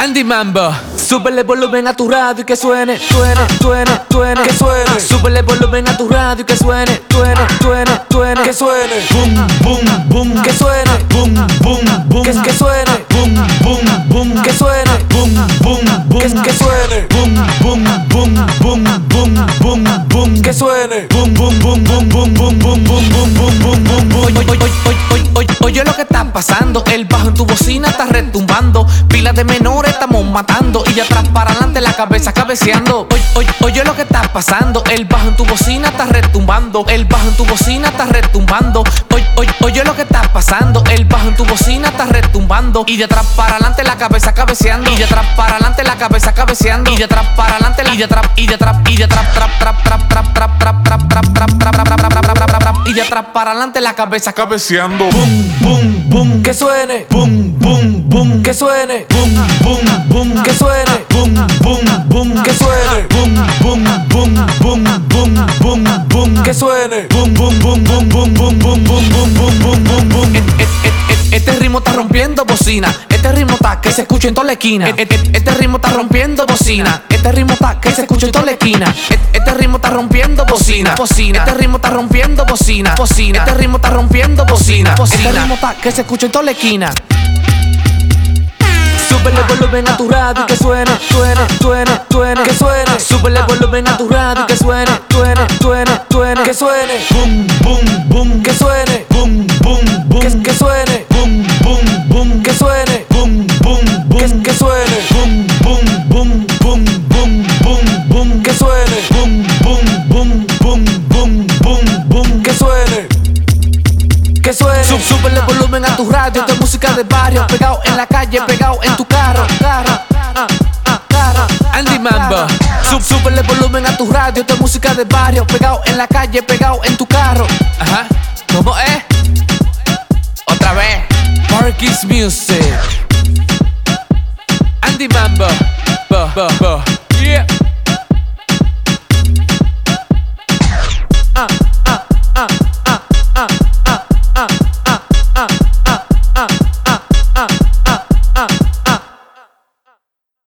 Andy Mambo. Súbele volumen a tu radio y que suene, suene, suene, suene, que suene. Súbele volumen a tu radio y que suene, suene, suene, suene, que suene. Boom, boom, boom, Que suene, boom, boom, boom, que, que suene, boom, boom, boom, que suene, boom, boom, boom, que, que suene, boom, boom, boom, boom, boom, boom, boom, que suene. boom, boom, boom, boom, boom, boom, boom, boom, boom, boom, boom, boom, oye, oye, oye, oye, oye, oye lo que está pasando. El bajo en tu bocina está retumbando. Pilas de menores estamos matando. Y de atrás para adelante la cabeza cabeceando. Oye, oye, oye lo que está pasando. El bajo en tu bocina está retumbando. El bajo en tu bocina está retumbando. Oye, oye, oye lo que está pasando. El bajo en tu bocina está retumbando. Y de atrás para adelante la cabeza cabeceando. Y de atrás para adelante la cabeza cabeceando. Y de atrás para adelante la y de atrás y de atrás y de atrás trap trap trap trap trap trap trap trap trap trap y de atrás para adelante la cabeza Cabeceando. Boom, boom, boom, que suene, boom, boom, boom, que suene, boom, boom, boom, que suene, boom, boom, boom, que suene, boom, boom, boom, boom, boom, boom, boom, que suene. boom, boom, boom, boom, boom, boom, boom, boom, boom, boom, boom, boom, boom. Este ritmo está rompiendo bocina. Este ritmo está que se escucha en toda la esquina. Et- et- et- Este ritmo está rompiendo bocina. Este ritmo está que se escucha en toda la esquina. Et- Este ritmo está rompiendo bocina. Bocina. Este ritmo está rompiendo bocina. Bocina. Este ritmo está rompiendo bocina. Este ritmo está que se escucha en toda la esquina. Súbele volumen a tu radio y que suene, suene, suene, suene, que suene. Súbele volumen a tu radio que suene, suene, suene, suene, que suene, Boom, boom, boom, que suene, boom, que suene, boom, boom, boom, boom, boom, boom, boom, que suene. Que suene. Sub, súbele el volumen a tu radio, es música de barrio, pegado en la calle, pegado en tu carro, carro. Andy Mambo. Sub, súbele el volumen a tu radio, es música de barrio, pegado en la calle, pegado en tu carro. Ajá. ¿Cómo es? Otra vez. Parkis Music. Andy Mambo. Bo, bo, bo. uh, uh, uh.